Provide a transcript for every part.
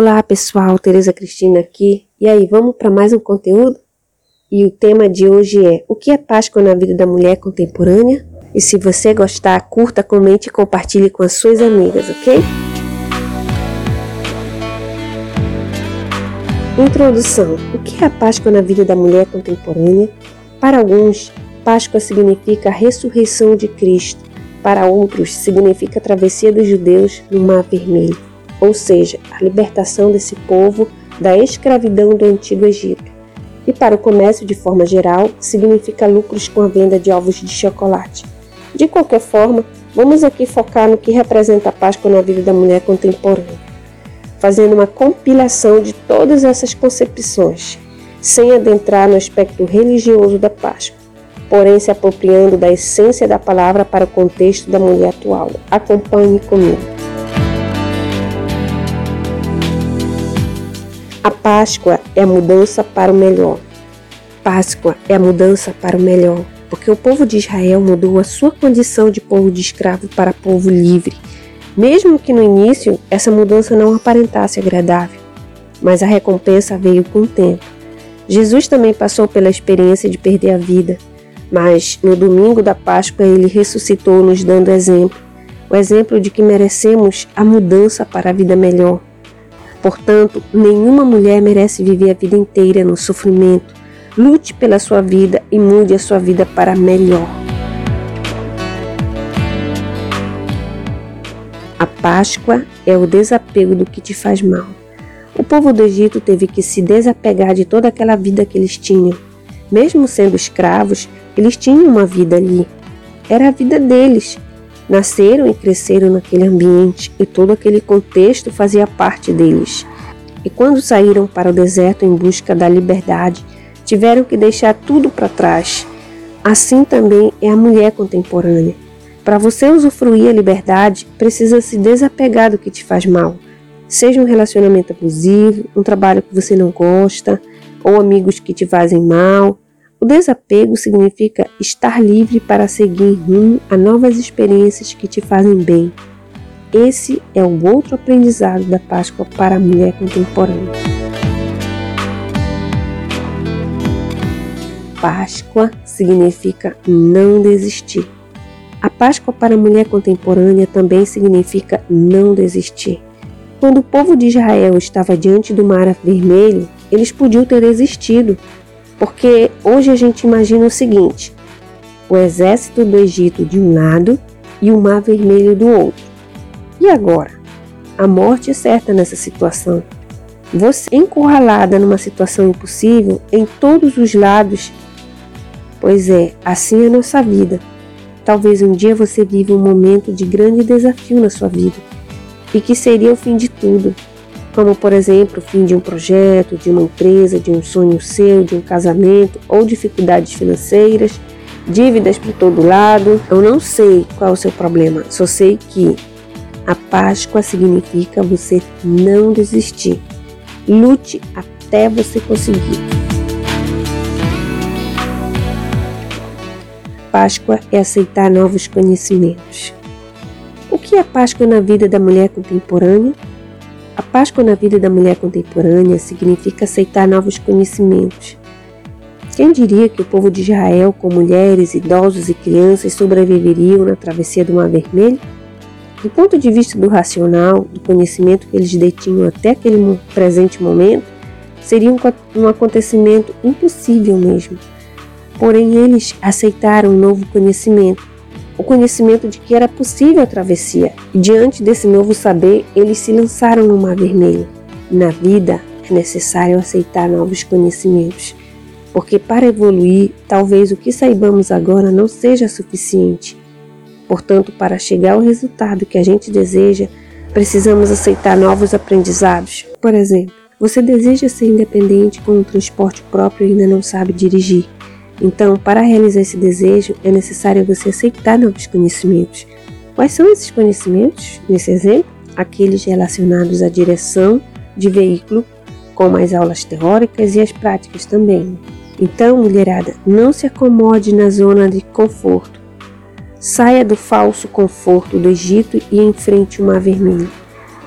Olá pessoal, Tereza Cristina aqui. E aí, vamos para mais um conteúdo? E o tema de hoje é: O que é Páscoa na vida da mulher contemporânea? E se você gostar, curta, comente e compartilhe com as suas amigas, ok? Introdução: O que é a Páscoa na vida da mulher contemporânea? Para alguns, Páscoa significa a ressurreição de Cristo. Para outros, significa a travessia dos judeus no Mar Vermelho ou seja, a libertação desse povo da escravidão do Antigo Egito. E para o comércio de forma geral, significa lucros com a venda de ovos de chocolate. De qualquer forma, vamos aqui focar no que representa a Páscoa na vida da mulher contemporânea, fazendo uma compilação de todas essas concepções, sem adentrar no aspecto religioso da Páscoa, porém se apropriando da essência da palavra para o contexto da mulher atual. Acompanhe comigo. A Páscoa é a mudança para o melhor. Páscoa é a mudança para o melhor, porque o povo de Israel mudou a sua condição de povo de escravo para povo livre, mesmo que no início essa mudança não aparentasse agradável. Mas a recompensa veio com o tempo. Jesus também passou pela experiência de perder a vida, mas no domingo da Páscoa ele ressuscitou, nos dando exemplo o exemplo de que merecemos a mudança para a vida melhor Portanto, nenhuma mulher merece viver a vida inteira no sofrimento. Lute pela sua vida e mude a sua vida para melhor. A Páscoa é o desapego do que te faz mal. O povo do Egito teve que se desapegar de toda aquela vida que eles tinham. Mesmo sendo escravos, eles tinham uma vida ali. Era a vida deles. Nasceram e cresceram naquele ambiente e todo aquele contexto fazia parte deles. E quando saíram para o deserto em busca da liberdade, tiveram que deixar tudo para trás. Assim também é a mulher contemporânea. Para você usufruir a liberdade, precisa se desapegar do que te faz mal. Seja um relacionamento abusivo, um trabalho que você não gosta, ou amigos que te fazem mal, o desapego significa estar livre para seguir rumo a novas experiências que te fazem bem. Esse é o outro aprendizado da Páscoa para a mulher contemporânea. Páscoa significa não desistir. A Páscoa para a mulher contemporânea também significa não desistir. Quando o povo de Israel estava diante do Mar Vermelho, eles podiam ter existido, porque hoje a gente imagina o seguinte: o exército do Egito de um lado e o Mar Vermelho do outro. E agora? A morte é certa nessa situação. Você encurralada numa situação impossível em todos os lados. Pois é, assim é a nossa vida. Talvez um dia você viva um momento de grande desafio na sua vida e que seria o fim de tudo, como por exemplo o fim de um projeto, de uma empresa, de um sonho seu, de um casamento ou dificuldades financeiras, dívidas por todo lado. Eu não sei qual é o seu problema, só sei que a Páscoa significa você não desistir. Lute até você conseguir. Páscoa é aceitar novos conhecimentos. O que é Páscoa na vida da mulher contemporânea? A Páscoa na vida da mulher contemporânea significa aceitar novos conhecimentos. Quem diria que o povo de Israel, com mulheres, idosos e crianças, sobreviveriam na travessia do Mar Vermelho? Do ponto de vista do racional, do conhecimento que eles detinham até aquele presente momento, seria um, acontecimento impossível mesmo. Porém, eles aceitaram um novo conhecimento, o conhecimento de que era possível a travessia, diante desse novo saber, eles se lançaram no Mar Vermelho. Na vida, é necessário aceitar novos conhecimentos, porque para evoluir, talvez o que saibamos agora não seja suficiente. Portanto, para chegar ao resultado que a gente deseja, precisamos aceitar novos aprendizados. Por exemplo, você deseja ser independente com um transporte próprio e ainda não sabe dirigir. Então, para realizar esse desejo, é necessário você aceitar novos conhecimentos. Quais são esses conhecimentos? Nesse exemplo, aqueles relacionados à direção de veículo, como as aulas teóricas e as práticas também. Então, mulherada, não se acomode na zona de conforto. Saia do falso conforto do Egito e enfrente o Mar Vermelho.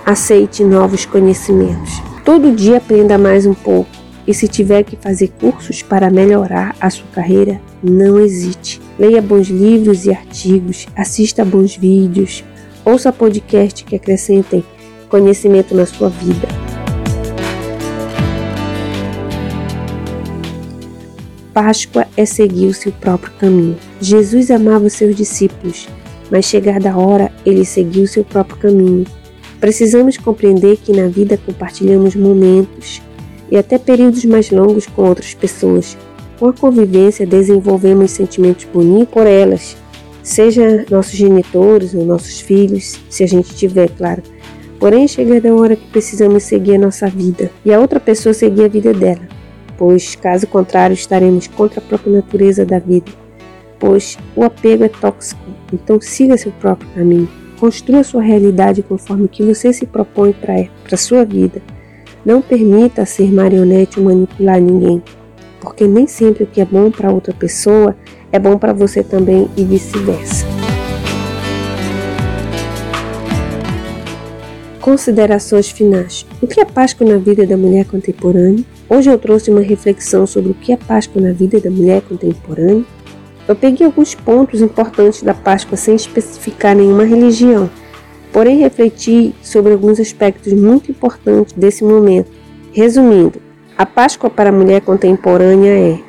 aceite novos conhecimentos. Todo dia aprenda mais um pouco. E se tiver que fazer cursos para melhorar a sua carreira, não hesite. Leia bons livros e artigos, assista bons vídeos, ouça podcasts que acrescentem conhecimento na sua vida. Páscoa é seguir o seu próprio caminho. Jesus amava os seus discípulos, mas chegada a hora, ele seguiu o seu próprio caminho. Precisamos compreender que na vida compartilhamos momentos e até períodos mais longos com outras pessoas. Com a convivência, desenvolvemos sentimentos bonitos por elas, seja nossos genitores ou nossos filhos, se a gente tiver, claro. Porém, chega a hora que precisamos seguir a nossa vida e a outra pessoa seguir a vida dela pois, caso contrário, estaremos contra a própria natureza da vida, pois o apego é tóxico. Então, siga seu próprio caminho. Construa sua realidade conforme que você se propõe para a sua vida. Não permita ser marionete ou manipular ninguém, porque nem sempre o que é bom para outra pessoa é bom para você também e vice-versa. Considerações finais. O que é Páscoa na vida da mulher contemporânea? Hoje eu trouxe uma reflexão sobre o que é Páscoa na vida da mulher contemporânea. Eu peguei alguns pontos importantes da Páscoa sem especificar nenhuma religião, porém refleti sobre alguns aspectos muito importantes desse momento. Resumindo, a Páscoa para a mulher contemporânea é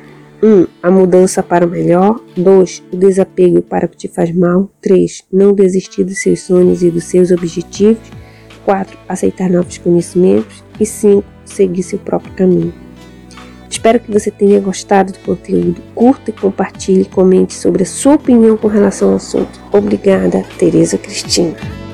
1. Um, a mudança para o melhor. 2. O desapego para o que te faz mal. 3. Não desistir dos seus sonhos e dos seus objetivos. 4. Aceitar novos conhecimentos. E 5 seguir seu próprio caminho. Espero que você tenha gostado do conteúdo. Curta e compartilhe, comente sobre a sua opinião com relação ao assunto. Obrigada, Tereza Cristina.